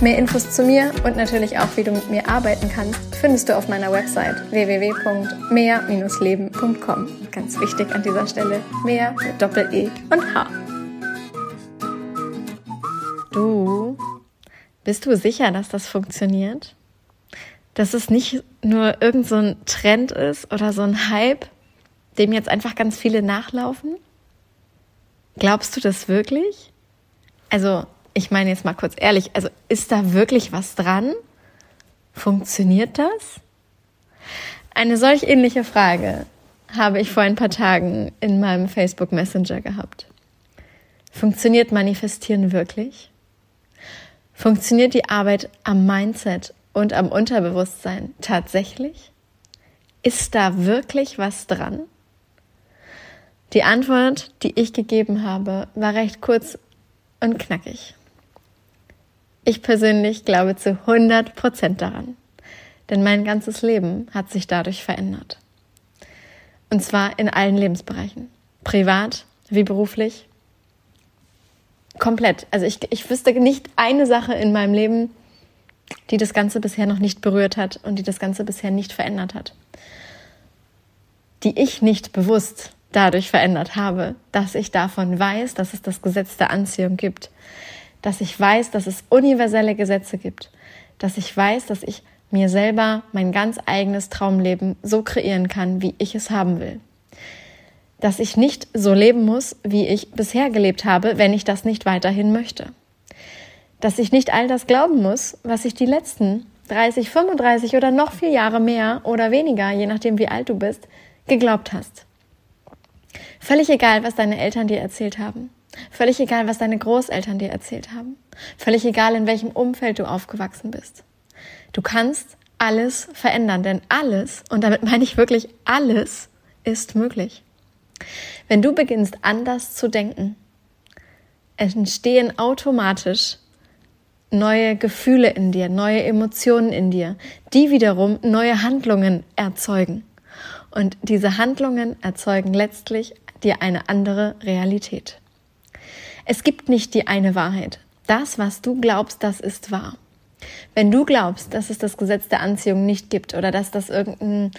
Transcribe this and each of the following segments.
Mehr Infos zu mir und natürlich auch, wie du mit mir arbeiten kannst, findest du auf meiner Website www.mehr-leben.com. Ganz wichtig an dieser Stelle, mehr mit Doppel-E und H. Du, bist du sicher, dass das funktioniert? Dass es nicht nur irgend so ein Trend ist oder so ein Hype, dem jetzt einfach ganz viele nachlaufen? Glaubst du das wirklich? Also, ich meine jetzt mal kurz ehrlich, also ist da wirklich was dran? Funktioniert das? Eine solch ähnliche Frage habe ich vor ein paar Tagen in meinem Facebook Messenger gehabt. Funktioniert Manifestieren wirklich? Funktioniert die Arbeit am Mindset und am Unterbewusstsein tatsächlich? Ist da wirklich was dran? Die Antwort, die ich gegeben habe, war recht kurz und knackig. Ich persönlich glaube zu 100 Prozent daran, denn mein ganzes Leben hat sich dadurch verändert. Und zwar in allen Lebensbereichen. Privat wie beruflich. Komplett. Also ich, ich wüsste nicht eine Sache in meinem Leben, die das Ganze bisher noch nicht berührt hat und die das Ganze bisher nicht verändert hat. Die ich nicht bewusst dadurch verändert habe, dass ich davon weiß, dass es das Gesetz der Anziehung gibt, dass ich weiß, dass es universelle Gesetze gibt, dass ich weiß, dass ich mir selber mein ganz eigenes Traumleben so kreieren kann, wie ich es haben will. Dass ich nicht so leben muss, wie ich bisher gelebt habe, wenn ich das nicht weiterhin möchte. Dass ich nicht all das glauben muss, was ich die letzten 30, 35 oder noch vier Jahre mehr oder weniger, je nachdem wie alt du bist, geglaubt hast. Völlig egal, was deine Eltern dir erzählt haben. Völlig egal, was deine Großeltern dir erzählt haben. Völlig egal, in welchem Umfeld du aufgewachsen bist. Du kannst alles verändern, denn alles, und damit meine ich wirklich alles, ist möglich. Wenn du beginnst anders zu denken, entstehen automatisch neue Gefühle in dir, neue Emotionen in dir, die wiederum neue Handlungen erzeugen. Und diese Handlungen erzeugen letztlich dir eine andere Realität. Es gibt nicht die eine Wahrheit. Das, was du glaubst, das ist wahr. Wenn du glaubst, dass es das Gesetz der Anziehung nicht gibt oder dass das irgendein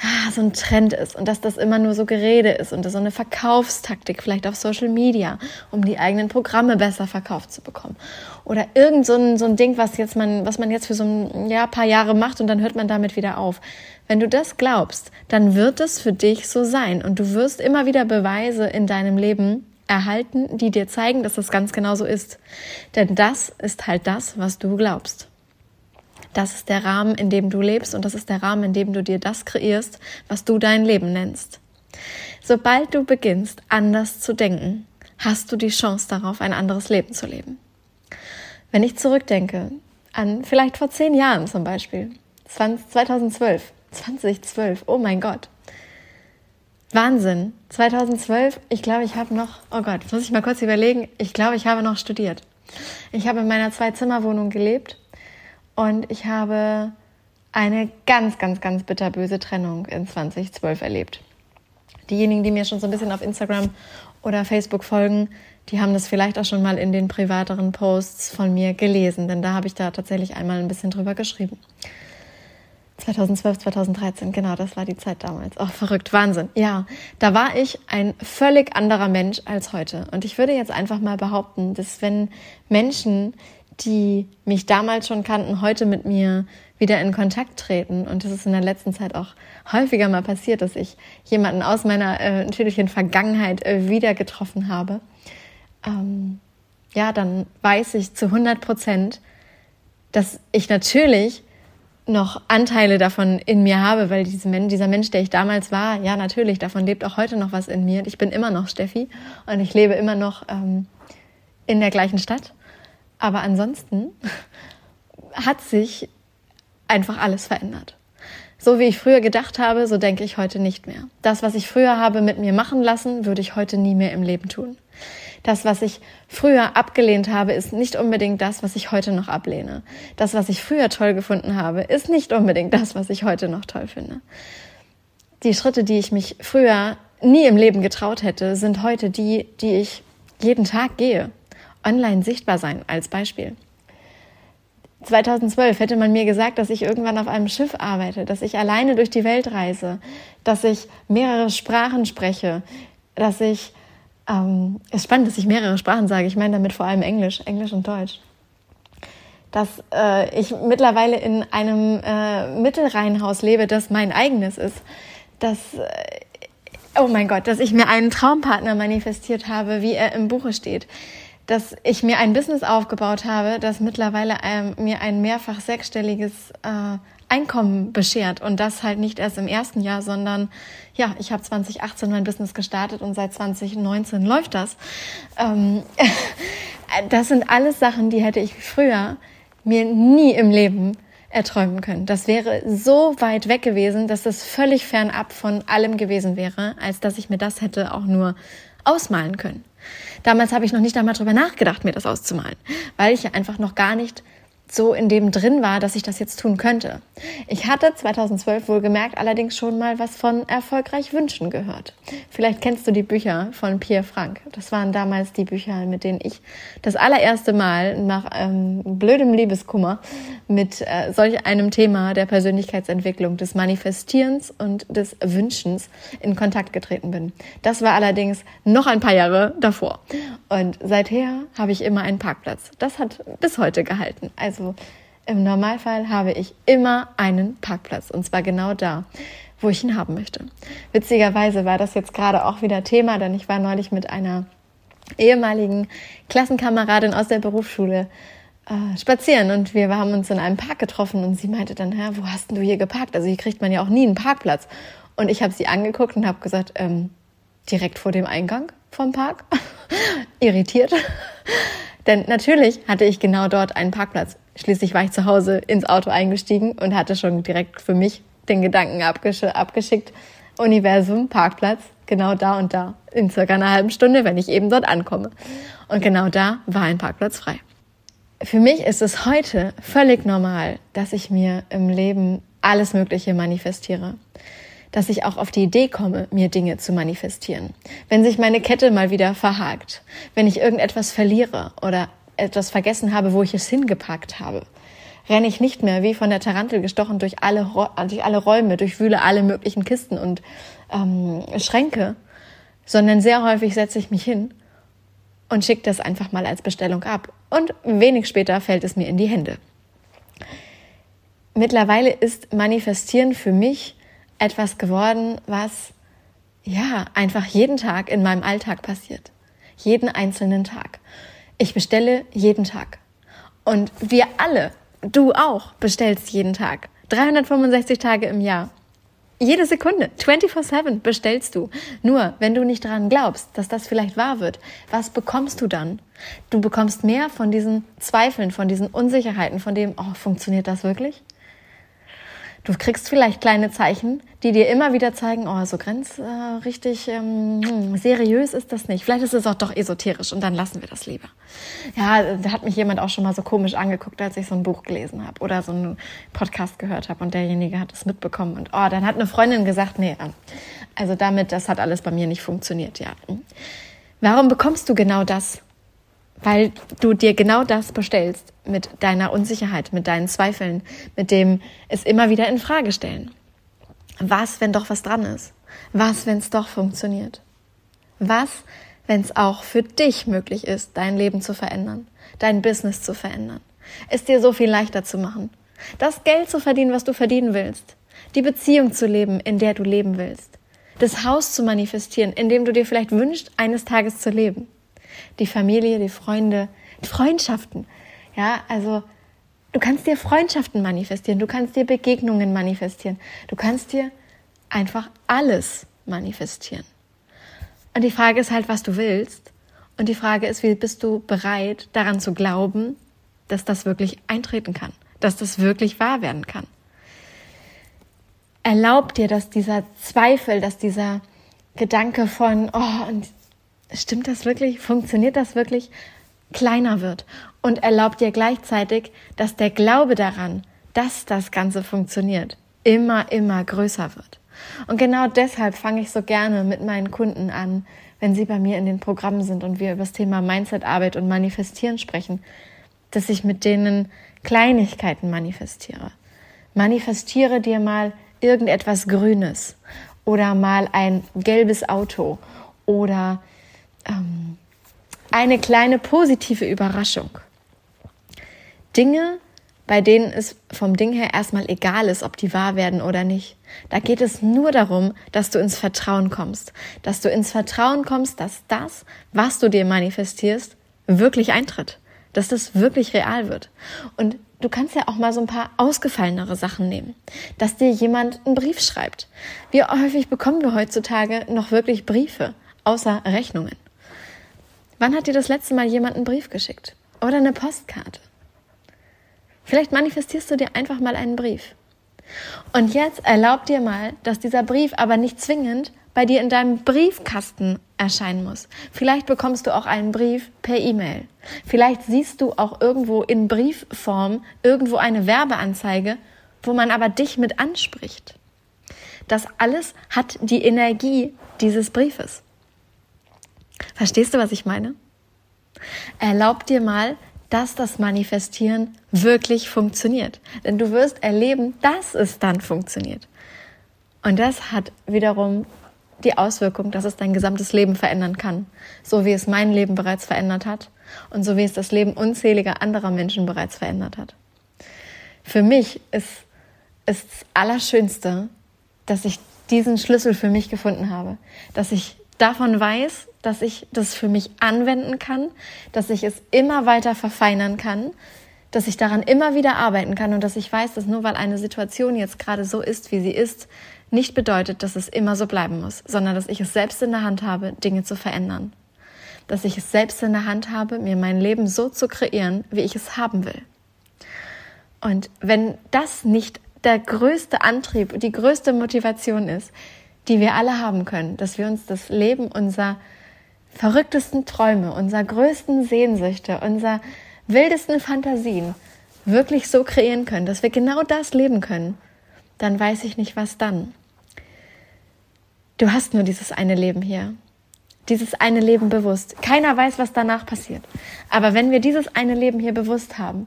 ah, so ein Trend ist und dass das immer nur so Gerede ist und so eine Verkaufstaktik vielleicht auf Social Media, um die eigenen Programme besser verkauft zu bekommen oder irgend so ein, so ein Ding, was jetzt man, was man jetzt für so ein ja, paar Jahre macht und dann hört man damit wieder auf. Wenn du das glaubst, dann wird es für dich so sein und du wirst immer wieder Beweise in deinem Leben erhalten, die dir zeigen, dass das ganz genau so ist. Denn das ist halt das, was du glaubst. Das ist der Rahmen, in dem du lebst und das ist der Rahmen, in dem du dir das kreierst, was du dein Leben nennst. Sobald du beginnst, anders zu denken, hast du die Chance darauf, ein anderes Leben zu leben. Wenn ich zurückdenke an vielleicht vor zehn Jahren zum Beispiel, 2012, 2012, oh mein Gott, Wahnsinn. 2012, ich glaube, ich habe noch, oh Gott, muss ich mal kurz überlegen, ich glaube, ich habe noch studiert. Ich habe in meiner Zwei-Zimmer-Wohnung gelebt und ich habe eine ganz, ganz, ganz bitterböse Trennung in 2012 erlebt. Diejenigen, die mir schon so ein bisschen auf Instagram oder Facebook folgen, die haben das vielleicht auch schon mal in den privateren Posts von mir gelesen, denn da habe ich da tatsächlich einmal ein bisschen drüber geschrieben. 2012, 2013, genau, das war die Zeit damals. Oh, verrückt, Wahnsinn. Ja, da war ich ein völlig anderer Mensch als heute. Und ich würde jetzt einfach mal behaupten, dass wenn Menschen, die mich damals schon kannten, heute mit mir wieder in Kontakt treten, und das ist in der letzten Zeit auch häufiger mal passiert, dass ich jemanden aus meiner äh, natürlichen Vergangenheit äh, wieder getroffen habe, ähm, ja, dann weiß ich zu 100 Prozent, dass ich natürlich noch Anteile davon in mir habe, weil dieser Mensch, der ich damals war, ja natürlich, davon lebt auch heute noch was in mir. Ich bin immer noch Steffi und ich lebe immer noch ähm, in der gleichen Stadt. Aber ansonsten hat sich einfach alles verändert. So wie ich früher gedacht habe, so denke ich heute nicht mehr. Das, was ich früher habe mit mir machen lassen, würde ich heute nie mehr im Leben tun. Das, was ich früher abgelehnt habe, ist nicht unbedingt das, was ich heute noch ablehne. Das, was ich früher toll gefunden habe, ist nicht unbedingt das, was ich heute noch toll finde. Die Schritte, die ich mich früher nie im Leben getraut hätte, sind heute die, die ich jeden Tag gehe. Online sichtbar sein als Beispiel. 2012 hätte man mir gesagt, dass ich irgendwann auf einem Schiff arbeite, dass ich alleine durch die Welt reise, dass ich mehrere Sprachen spreche, dass ich ähm, ist spannend, dass ich mehrere Sprachen sage. Ich meine damit vor allem Englisch, Englisch und Deutsch. Dass äh, ich mittlerweile in einem äh, Mittelreihenhaus lebe, das mein eigenes ist. Dass, äh, oh mein Gott, dass ich mir einen Traumpartner manifestiert habe, wie er im Buche steht. Dass ich mir ein Business aufgebaut habe, das mittlerweile ähm, mir ein mehrfach sechsstelliges äh, Einkommen beschert und das halt nicht erst im ersten Jahr, sondern ja, ich habe 2018 mein Business gestartet und seit 2019 läuft das. Ähm, das sind alles Sachen, die hätte ich früher mir nie im Leben erträumen können. Das wäre so weit weg gewesen, dass das völlig fernab von allem gewesen wäre, als dass ich mir das hätte auch nur ausmalen können. Damals habe ich noch nicht einmal drüber nachgedacht, mir das auszumalen, weil ich ja einfach noch gar nicht so in dem drin war, dass ich das jetzt tun könnte. Ich hatte 2012 wohl gemerkt allerdings schon mal was von erfolgreich wünschen gehört. Vielleicht kennst du die Bücher von Pierre Frank. Das waren damals die Bücher, mit denen ich das allererste Mal nach ähm, blödem Liebeskummer mit äh, solch einem Thema der Persönlichkeitsentwicklung, des Manifestierens und des Wünschens in Kontakt getreten bin. Das war allerdings noch ein paar Jahre davor. Und seither habe ich immer einen Parkplatz. Das hat bis heute gehalten. Also also im Normalfall habe ich immer einen Parkplatz und zwar genau da, wo ich ihn haben möchte. Witzigerweise war das jetzt gerade auch wieder Thema, denn ich war neulich mit einer ehemaligen Klassenkameradin aus der Berufsschule äh, spazieren und wir haben uns in einem Park getroffen und sie meinte dann, Hä, wo hast denn du hier geparkt? Also hier kriegt man ja auch nie einen Parkplatz. Und ich habe sie angeguckt und habe gesagt, ähm, direkt vor dem Eingang vom Park, irritiert. Denn natürlich hatte ich genau dort einen Parkplatz. Schließlich war ich zu Hause ins Auto eingestiegen und hatte schon direkt für mich den Gedanken abgesch abgeschickt, Universum, Parkplatz, genau da und da, in circa einer halben Stunde, wenn ich eben dort ankomme. Und genau da war ein Parkplatz frei. Für mich ist es heute völlig normal, dass ich mir im Leben alles Mögliche manifestiere. Dass ich auch auf die Idee komme, mir Dinge zu manifestieren. Wenn sich meine Kette mal wieder verhakt, wenn ich irgendetwas verliere oder etwas vergessen habe, wo ich es hingepackt habe, renne ich nicht mehr wie von der Tarantel gestochen durch alle, durch alle Räume, durchwühle alle möglichen Kisten und ähm, Schränke, sondern sehr häufig setze ich mich hin und schicke das einfach mal als Bestellung ab. Und wenig später fällt es mir in die Hände. Mittlerweile ist Manifestieren für mich etwas geworden, was ja einfach jeden Tag in meinem Alltag passiert. Jeden einzelnen Tag. Ich bestelle jeden Tag. Und wir alle, du auch, bestellst jeden Tag. 365 Tage im Jahr. Jede Sekunde, 24-7 bestellst du. Nur, wenn du nicht daran glaubst, dass das vielleicht wahr wird, was bekommst du dann? Du bekommst mehr von diesen Zweifeln, von diesen Unsicherheiten, von dem, oh, funktioniert das wirklich? Du kriegst vielleicht kleine Zeichen, die dir immer wieder zeigen, oh, so grenz äh, richtig ähm, hm, seriös ist das nicht. Vielleicht ist es auch doch esoterisch und dann lassen wir das lieber. Ja, da hat mich jemand auch schon mal so komisch angeguckt, als ich so ein Buch gelesen habe oder so einen Podcast gehört habe und derjenige hat es mitbekommen und oh, dann hat eine Freundin gesagt, nee, ähm, also damit, das hat alles bei mir nicht funktioniert, ja. Warum bekommst du genau das? Weil du dir genau das bestellst mit deiner Unsicherheit, mit deinen Zweifeln, mit dem es immer wieder in Frage stellen. Was, wenn doch was dran ist? Was, wenn es doch funktioniert? Was, wenn es auch für dich möglich ist, dein Leben zu verändern, dein Business zu verändern, es dir so viel leichter zu machen, das Geld zu verdienen, was du verdienen willst, die Beziehung zu leben, in der du leben willst, das Haus zu manifestieren, in dem du dir vielleicht wünschst, eines Tages zu leben die Familie, die Freunde, die Freundschaften. Ja, also du kannst dir Freundschaften manifestieren, du kannst dir Begegnungen manifestieren, du kannst dir einfach alles manifestieren. Und die Frage ist halt, was du willst. Und die Frage ist, wie bist du bereit, daran zu glauben, dass das wirklich eintreten kann, dass das wirklich wahr werden kann. Erlaub dir, dass dieser Zweifel, dass dieser Gedanke von, oh, und stimmt das wirklich? Funktioniert das wirklich? kleiner wird und erlaub dir gleichzeitig, dass der Glaube daran, dass das Ganze funktioniert, immer, immer größer wird. Und genau deshalb fange ich so gerne mit meinen Kunden an, wenn sie bei mir in den Programmen sind und wir über das Thema Mindsetarbeit und Manifestieren sprechen, dass ich mit denen Kleinigkeiten manifestiere. Manifestiere dir mal irgendetwas Grünes oder mal ein gelbes Auto oder ähm, eine kleine positive Überraschung. Dinge, bei denen es vom Ding her erstmal egal ist, ob die wahr werden oder nicht. Da geht es nur darum, dass du ins Vertrauen kommst, dass du ins Vertrauen kommst, dass das, was du dir manifestierst, wirklich eintritt, dass das wirklich real wird. Und du kannst ja auch mal so ein paar ausgefallenere Sachen nehmen, dass dir jemand einen Brief schreibt. Wie häufig bekommen wir heutzutage noch wirklich Briefe, außer Rechnungen? Wann hat dir das letzte Mal jemand einen Brief geschickt? Oder eine Postkarte? Vielleicht manifestierst du dir einfach mal einen Brief. Und jetzt erlaub dir mal, dass dieser Brief aber nicht zwingend bei dir in deinem Briefkasten erscheinen muss. Vielleicht bekommst du auch einen Brief per E-Mail. Vielleicht siehst du auch irgendwo in Briefform irgendwo eine Werbeanzeige, wo man aber dich mit anspricht. Das alles hat die Energie dieses Briefes. Verstehst du, was ich meine? Erlaub dir mal, dass das Manifestieren wirklich funktioniert. Denn du wirst erleben, dass es dann funktioniert. Und das hat wiederum die Auswirkung, dass es dein gesamtes Leben verändern kann. So wie es mein Leben bereits verändert hat und so wie es das Leben unzähliger anderer Menschen bereits verändert hat. Für mich ist, ist das Allerschönste, dass ich diesen Schlüssel für mich gefunden habe. Dass ich davon weiß, dass ich das für mich anwenden kann, dass ich es immer weiter verfeinern kann, dass ich daran immer wieder arbeiten kann und dass ich weiß, dass nur weil eine Situation jetzt gerade so ist, wie sie ist, nicht bedeutet, dass es immer so bleiben muss, sondern dass ich es selbst in der Hand habe, Dinge zu verändern. Dass ich es selbst in der Hand habe, mir mein Leben so zu kreieren, wie ich es haben will. Und wenn das nicht der größte Antrieb, die größte Motivation ist, die wir alle haben können, dass wir uns das Leben unser verrücktesten Träume, unserer größten Sehnsüchte, unserer wildesten Fantasien wirklich so kreieren können, dass wir genau das leben können, dann weiß ich nicht, was dann. Du hast nur dieses eine Leben hier. Dieses eine Leben bewusst. Keiner weiß, was danach passiert. Aber wenn wir dieses eine Leben hier bewusst haben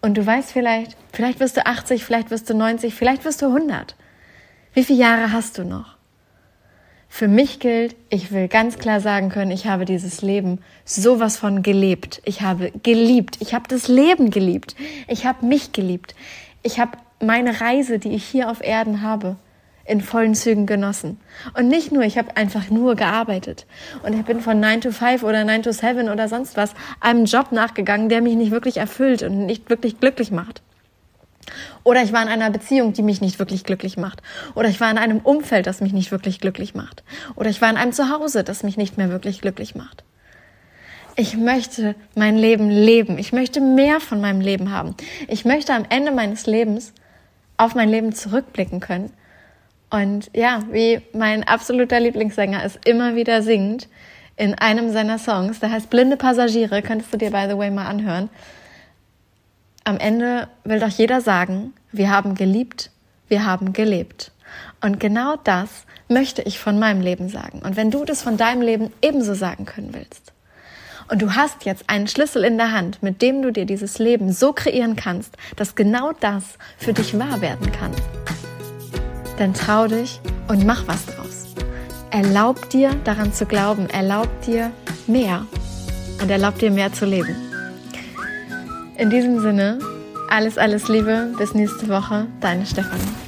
und du weißt vielleicht, vielleicht wirst du 80, vielleicht wirst du 90, vielleicht wirst du 100. Wie viele Jahre hast du noch? Für mich gilt, ich will ganz klar sagen können, ich habe dieses Leben sowas von gelebt. Ich habe geliebt. Ich habe das Leben geliebt. Ich habe mich geliebt. Ich habe meine Reise, die ich hier auf Erden habe, in vollen Zügen genossen. Und nicht nur, ich habe einfach nur gearbeitet. Und ich bin von 9 to 5 oder 9 to 7 oder sonst was einem Job nachgegangen, der mich nicht wirklich erfüllt und nicht wirklich glücklich macht. Oder ich war in einer Beziehung, die mich nicht wirklich glücklich macht. Oder ich war in einem Umfeld, das mich nicht wirklich glücklich macht. Oder ich war in einem Zuhause, das mich nicht mehr wirklich glücklich macht. Ich möchte mein Leben leben. Ich möchte mehr von meinem Leben haben. Ich möchte am Ende meines Lebens auf mein Leben zurückblicken können. Und ja, wie mein absoluter Lieblingssänger es immer wieder singt in einem seiner Songs, der heißt Blinde Passagiere, könntest du dir by the way mal anhören am Ende will doch jeder sagen, wir haben geliebt, wir haben gelebt. Und genau das möchte ich von meinem Leben sagen. Und wenn du das von deinem Leben ebenso sagen können willst, und du hast jetzt einen Schlüssel in der Hand, mit dem du dir dieses Leben so kreieren kannst, dass genau das für dich wahr werden kann, dann trau dich und mach was draus. Erlaub dir daran zu glauben, erlaub dir mehr und erlaub dir mehr zu leben. In diesem Sinne, alles, alles Liebe. Bis nächste Woche. Deine Stefanie.